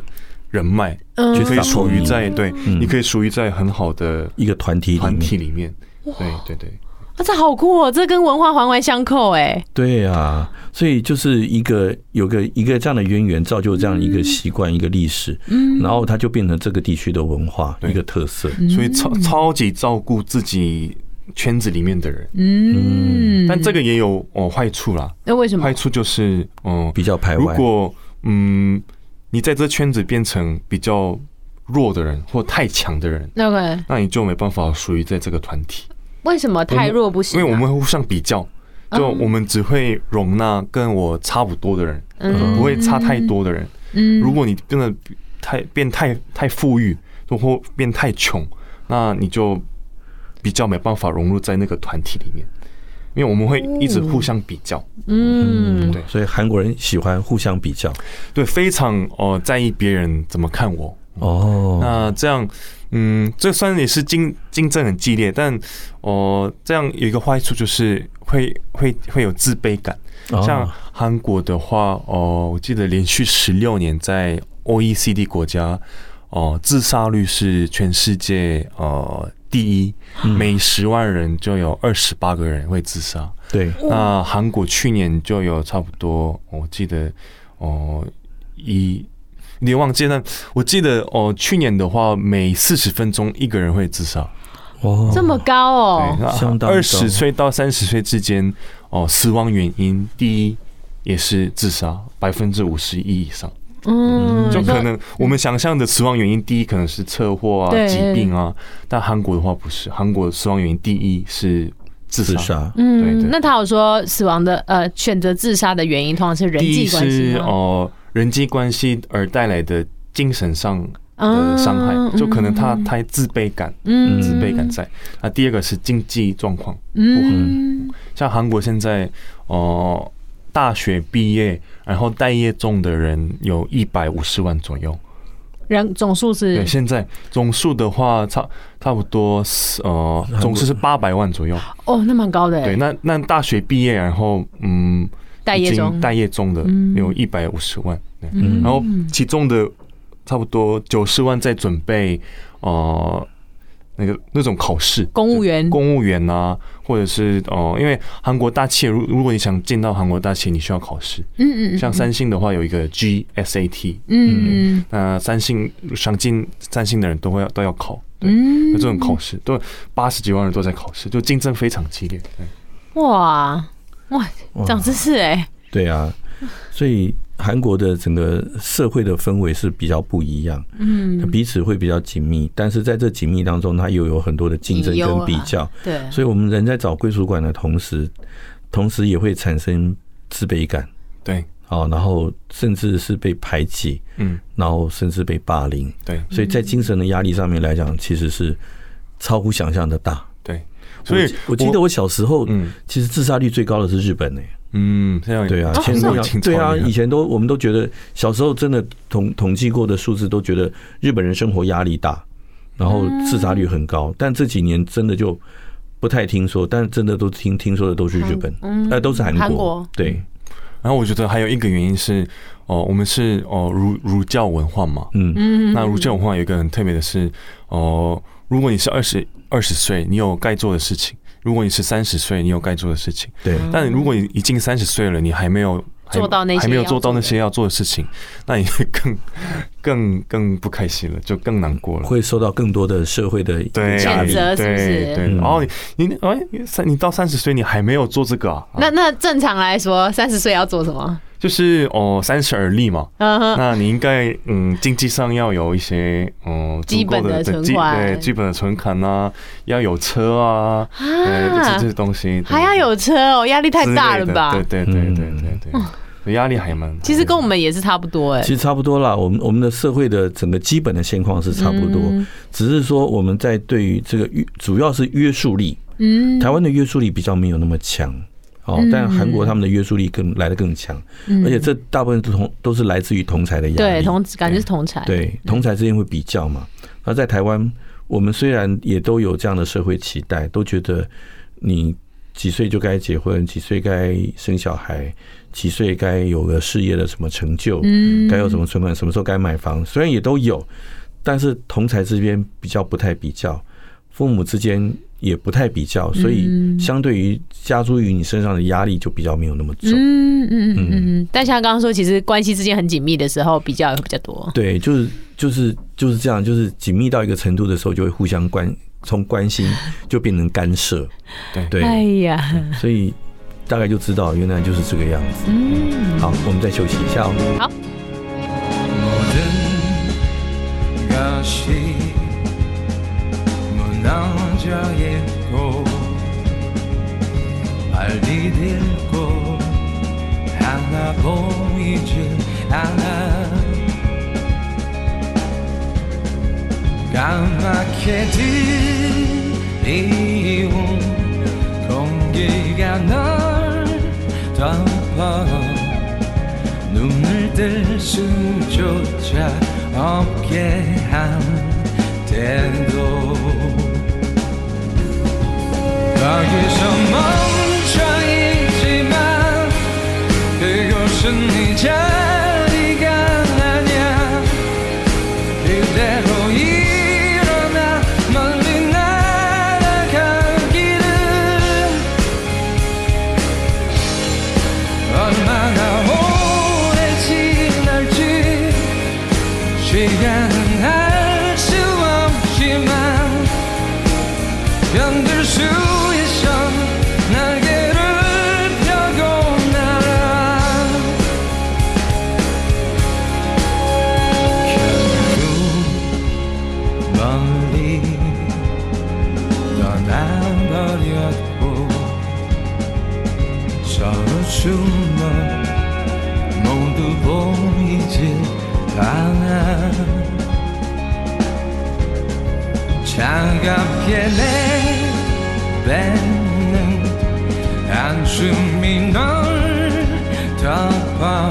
人脉，嗯就可以属于在对，嗯你可以属于在很好的一个团体里团面体里面。对对对，啊，这好酷哦，这跟文化环环相扣哎。对啊，所以就是一个有个一个这样的渊源，造就这样一个习惯、一个历史，嗯然后它就变成这个地区的文化一个特色。所以超超级照顾自己圈子里面的人，嗯，但这个也有哦坏处啦。那为什么坏？处就是，嗯，比较排外。如果嗯你在这圈子变成比较弱的人或太强的人，那个那你就没办法属于在这个团体。为什么太弱不行啊？因为我们会互相比较，就我们只会容纳跟我差不多的人，嗯不会差太多的人。嗯如果你真的太变太太富裕，或变太穷，那你就比较没办法融入在那个团体里面，因为我们会一直互相比较，嗯对所以韩国人喜欢互相比较。对，非常哦在意别人怎么看我。哦，那这样，嗯，这算也是竞竞争很激烈，但哦，这样有一个坏处就是会会会有自卑感。哦像韩国的话，哦，我记得连续十六年在 OECD 国家，哦，自杀率是全世界呃第一，每十万人就有二十八个人会自杀。对，那韩国去年就有差不多，我记得哦一。你忘记，了我记得哦，去年的话，每四十分钟一个人会自杀。哦，这么高哦，相当高二十岁到三十岁之间，哦，死亡原因第一也是自杀，百分之五十一以上。嗯，就可能我们想象的死亡原因，第一可能是车祸啊、疾病啊，但韩国的话不是，韩国的死亡原因第一是自杀。自杀。对嗯，对那他有说死亡的呃选择自杀的原因通常是人际关系？哦人际关系而带来的精神上的伤嗯害，就可能他太自卑感，嗯自卑感在。那第二个是经济状况，嗯像韩国现在哦，大学毕业然后待业中的人有一百五十万左右。人总数是？对，现在总数的话差差不多是呃，总数是八百万左右。哦，那蛮高的。对，欸，那那大学毕业然后嗯，已经待业中。待业中的嗯。有一百五十万。对嗯。然后其中的差不多九十万在准备呃那个那种考试，公务员。公务员啊，或者是哦、呃，因为韩国大企业，如如果你想进到韩国大企业，你需要考试。嗯嗯嗯，像三星的话有一个 GSAT，嗯那三星想进三星的人都会要都要考，对，嗯。有这种考试，都八十几万人都在考试，就竞争非常激烈。对，哇哇，长知识哎，对啊，所以韩国的整个社会的氛围是比较不一样，嗯，彼此会比较紧密，但是在这紧密当中，它又有很多的竞争跟比较，对，所以我们人在找归属感的同时，同时也会产生自卑感，对，啊，然后甚至是被排挤，嗯，然后甚至被霸凌，对。所以在精神的压力上面来讲，其实是超乎想象的大。对，所以我记我记得我小时候，嗯。其实自杀率最高的是日本呢、嗯，这样对啊，哦现在已经对啊，以前都我们都觉得小时候真的统统计过的数字都觉得日本人生活压力大，然后自杀率很高，但这几年真的就不太听说，但真的都听听说的都是日本，嗯呃，都是韩韩国。国，对，然后我觉得还有一个原因是，哦，我们是哦儒儒教文化嘛，嗯嗯。那儒教文化有一个很特别的是，哦，如果你是二十二十岁，你有该做的事情；如果你是三十岁，你有该做的事情。对，但如果你已经三十岁了，你还没有做到那些还没有做到那些要做的事情，那你会更更更不开心了，就更难过了。会受到更多的社会的对压力谴。责是不是对对，嗯然后你你哎三你到三十岁你还没有做这个啊？那那正常来说，三十岁要做什么？就是哦三十而立嘛，那你应该嗯经济上要有一些嗯足够基本的存款。对基本的存款啊，要有车啊，对，就是这些东西还要有车哦，压力太大了吧？对对对对对对对，压力还蛮。其实跟我们也是差不多哎，其实差不多啦，我们我们的社会的整个基本的现况是差不多，嗯。只是说我们在对于这个约主要是约束力，嗯，台湾的约束力比较没有那么强，哦，但韩国他们的约束力更来的更强，而且这大部分都同都是来自于同才的压力，嗯对同感觉是同才，对同才之间会比较嘛。那在台湾，我们虽然也都有这样的社会期待，都觉得你几岁就该结婚，几岁该生小孩，几岁该有个事业的什么成就，嗯。该有什么存款，什么时候该买房，虽然也都有，但是同才之间比较不太比较，父母之间也不太比较，所以相对于加诸于你身上的压力就比较没有那么重。嗯嗯嗯嗯嗯。但像刚刚说，其实关系之间很紧密的时候，比较也会比较多。对，就是就是就是这样，就是紧密到一个程度的时候，就会互相关，从关心就变成干涉。对对，哎呀，所以大概就知道原来就是这个样子。嗯，好，我们再休息一下哦。好。 무너져 있고 발이 딜고 하나 보이지 않아. 까맣게 들이운 공기가 널 덮어 눈을 뜰 수조차 없게 한데도 把一场梦唱一曲慢，最后是你家。 숨어 모두 보이지 않아 차갑게 내뱉는 한숨이 널 덮어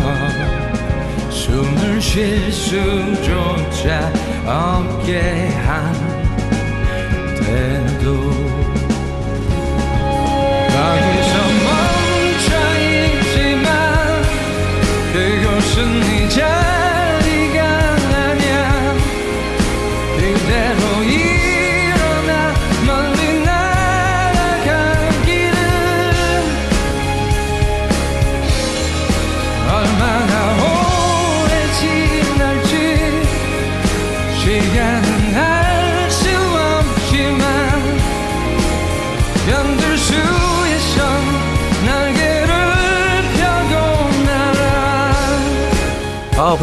숨을 쉴 수조차 없게 한데도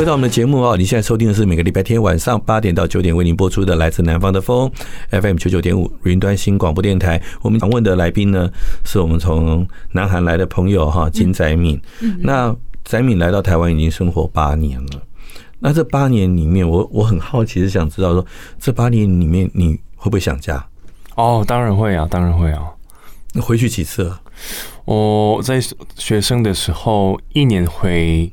回到我们的节目哦。你现在收听的是每个礼拜天晚上八点到九点为您播出的来自南方的风 FM 九九点五云端新广播电台。我们访问的来宾呢，是我们从南韩来的朋友哈金宰敏。那宰敏来到台湾已经生活八年了。那这八年里面，我我很好奇，是想知道说，这八年里面你会不会想家？哦，当然会啊，当然会啊。回去几次了？我在学生的时候，一年回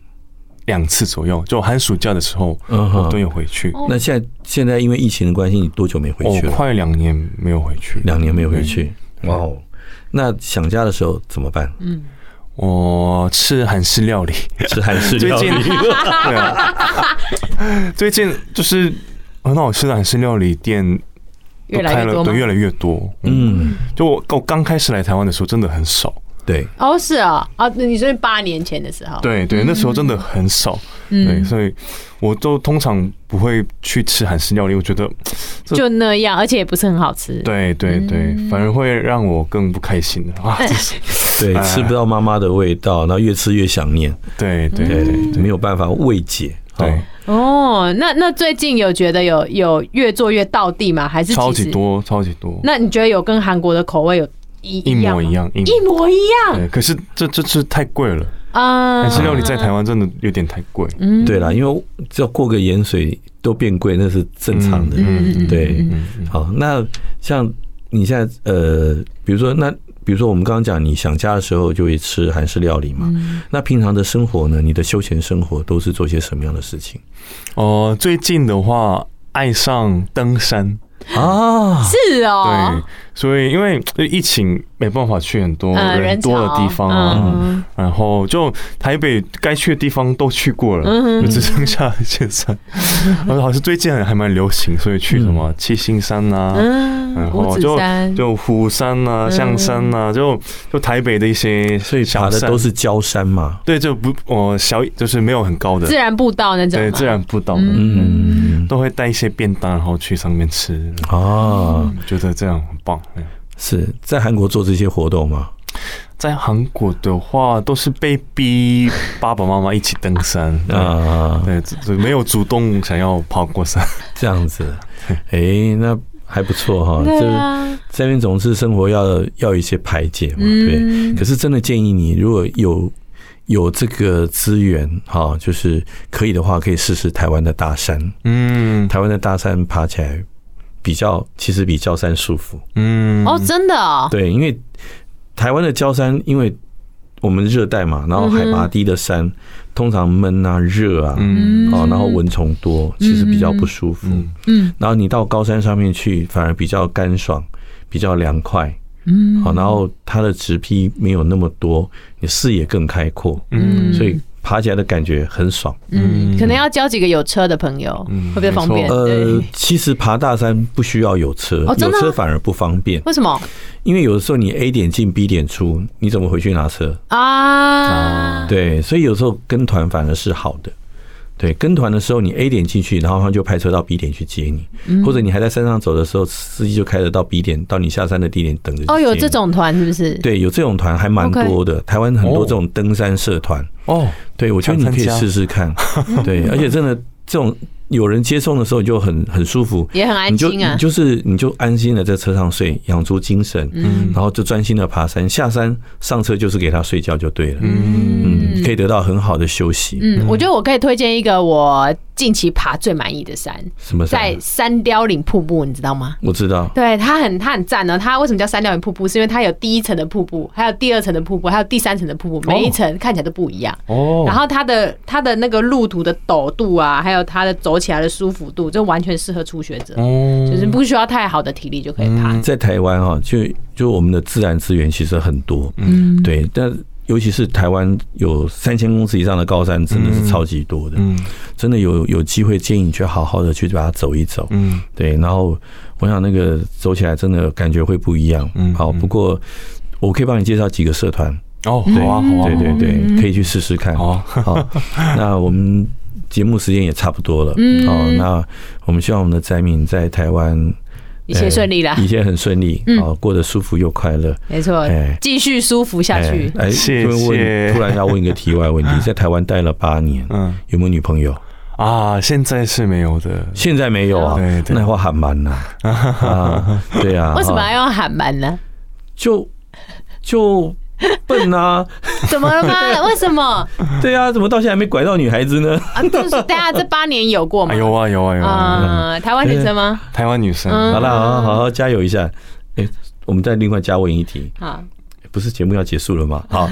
两次左右，就寒暑假的时候，嗯哼我都有回去。那现在现在因为疫情的关系，你多久没回去了？哦，快两年没有回去，两年没有回去。哇哦，那想家的时候怎么办？嗯，我吃韩式料理，吃韩式料理。最近对啊，*laughs* 最近就是很好吃的韩式料理店都开了，对，越来越多。嗯，就我我刚开始来台湾的时候，真的很少。对，哦，是啊，啊，你说八年前的时候，对对，那时候真的很少。对，所以我都通常不会去吃韩式料理，我觉得就那样，而且也不是很好吃。对对对，反而会让我更不开心啊！*laughs* 对，吃不到妈妈的味道，然后越吃越想念。对对对，没有办法慰藉。对。哦，那那最近有觉得有有越做越到地吗？还是超级多超级多？那你觉得有跟韩国的口味有一一模一样？一模一样。对，可是这这次太贵了啊！韩式料理在台湾真的有点太贵。嗯，对啦，因为只要过个盐水都变贵，那是正常的。嗯，对。好，那像你现在呃，比如说那。比如说，我们刚刚讲你想家的时候就会吃韩式料理嘛。那平常的生活呢？你的休闲生活都是做些什么样的事情？哦，最近的话爱上登山啊，是哦，对，所以因为疫情没办法去很多嗯人多的地方啊，嗯。然后就台北该去的地方都去过了，嗯就只剩下一些山。然后好像最近还蛮流行，所以去什么七星山啊，然后就，就虎山啊、嗯。象山啊，就就台北的一些所以小山。爬的都是郊山嘛。对，就不我小就是没有很高的。自，然步道那种，对自然步道的，嗯，都会带一些便当，然后去上面吃，啊，觉得这样很棒。嗯是在韩国做这些活动吗？在韩国的话，都是被逼爸爸妈妈一起登山 *laughs* 啊，啊，对，没有主动想要爬过山。这样子，*laughs* 哎，那还不错哈。对这啊，在那边总是生活要要一些排解嘛，对。嗯可是真的建议你，如果有有这个资源哈，就是可以的话，可以试试台湾的大山。嗯台湾的大山爬起来比较，其实比焦山舒服。嗯。哦，真的哦，对，因为台湾的焦山，因为我们热带嘛，然后海拔低的山，通常闷啊、热啊，嗯。哦，然后蚊虫多，其实比较不舒服。嗯。嗯。然后你到高山上面去，反而比较干爽，比较凉快。嗯，好，然后它的植被没有那么多，你视野更开阔，嗯。所以爬起来的感觉很爽。嗯，可能要交几个有车的朋友，嗯会比较方便。呃，其实爬大山不需要有车，有车反而不方便，为什么因为有的时候你 A 点进 B 点出，你怎么回去拿车？啊？对，所以有时候跟团反而是好的。对，跟团的时候你 A 点进去，然后他就派车到 B 点去接你，嗯或者你还在山上走的时候，司机就开着到 B 点，到你下山的地点等着。哦，有这。种团是不是？对，有这种团还蛮多的，台湾很多这种登山社团。哦，对，我觉得你可以试试看。*laughs* 对，而且真的这种有人接送的时候就很很舒服，也很安你就心啊你。就是你就安心的在车上睡，养足精神，嗯然后就专心的爬山。下山上车就是给他睡觉就对了，嗯嗯，可以得到很好的休息。嗯，我觉得我可以推荐一个我近期爬最满意的山，什么山在三貂岭瀑布，你知道吗？我知道，对，它很它很赞呢。它为什么叫三貂岭瀑布？是因为它有第一层的瀑布，还有第二层的瀑布，还有第三层的瀑布，每一层看起来都不一样。哦，然后它的它的那个路途的陡度啊，还有它的走起来的舒服度，就完全适合初学者，哦就是不需要太好的体力就可以爬。在台湾哈，就就我们的自然资源其实很多，嗯，对，但尤其是台湾有三千公尺以上的高山，真的是超级多的。嗯真的有有机会建议你去好好的去把它走一走。嗯对，然后我想那个走起来真的感觉会不一样。嗯好，不过我可以帮你介绍几个社团，哦，对好啊，好啊，对对对，可以去试试看。好啊，好，那我们节目时间也差不多了。嗯好，那我们希望我们的灾民在台湾一切顺利啦。呃一切很顺利，嗯。好，过得舒服又快乐。没错哎，继续舒服下去。哎，谢谢。突然要问一个题外问题，在台湾待了八年，嗯。有没有女朋友？啊，现在是没有的，现在没有啊，那话喊蛮呐。*laughs* 啊，对啊，为什么哈要用喊蛮呢？就就笨啊？怎么了吗？*laughs* 为什么对啊，怎么到现在还没拐到女孩子呢？啊？就是大家这八年有过吗？啊有啊有啊有啊，啊，台湾女生吗？台湾女生，嗯好了，好好好好加油一下。哎，我们再另外加问一题，好，不是节目要结束了吗？*laughs* 好，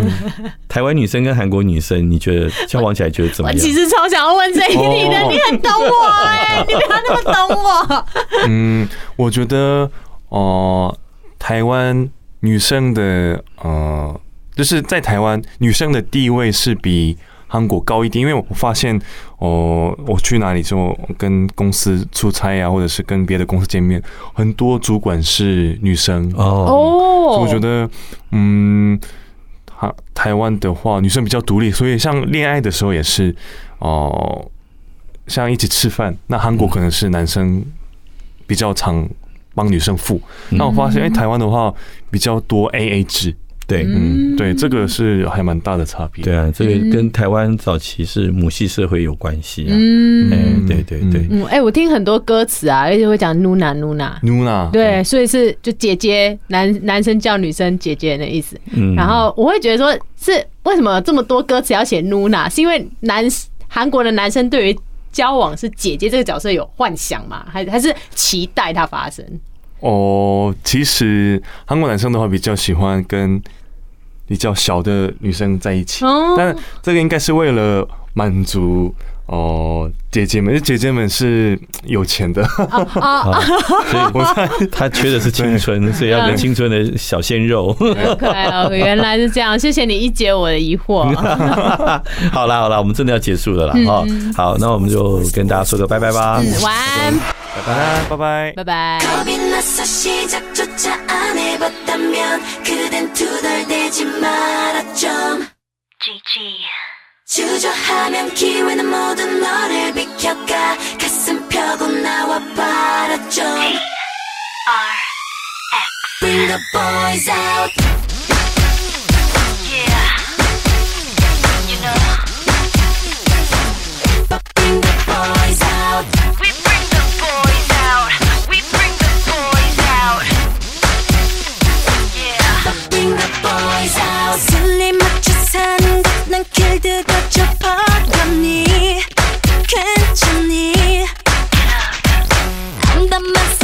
台湾女生跟韩国女生，你觉得交往起来觉得怎么 *laughs* 我其样？实超想要问这一题的，哦你很懂我哎，你不要那么懂我。嗯，我觉得哦、呃台湾女生的呃，就是在台湾女生的地位是比韩国高一点，因为我发现哦、呃我去哪里就跟公司出差啊，或者是跟别的公司见面，很多主管是女生。哦，哦所以我觉得，嗯，台台湾的话，女生比较独立，所以像恋爱的时候也是，哦、像一起吃饭，那韩国可能是男生比较常帮女生付，那我发现，哎、台湾的话比较多 AA 制，对嗯，对，这个是还蛮大的差别。对啊，这个跟台湾早期是母系社会有关系啊。嗯哎，对对对，嗯，哎，我听很多歌词啊，而且会讲 Nuna Nuna。Nuna，对，所以是就姐姐，男男生叫女生姐姐的意思。嗯然后我会觉得说，是为什么有这么多歌词要写 Nuna？是因为男韩国的男生对于交往是姐姐这个角色有幻想吗？还还是期待它发生？哦，其实韩国男生的话比较喜欢跟比较小的女生在一起，哦。但这个应该是为了满足哦，姐姐们，姐姐们是有钱的，啊，所以我 *laughs* 猜他缺的是青春，所以要跟青春的小鲜肉。好可爱哦，原来是这样，谢谢你一解我的疑惑。*laughs* 好啦好啦，我们真的要结束了啦哈。好，那我们就跟大家说个拜拜吧。嗯，晚安，拜拜拜拜。拜拜。 주저하면 기회는 모두 너를 비켜가. 가슴 펴고 나와 바라 좀 Bring the boys out. 난 길드가 접어갔니? 괜찮니? I'm the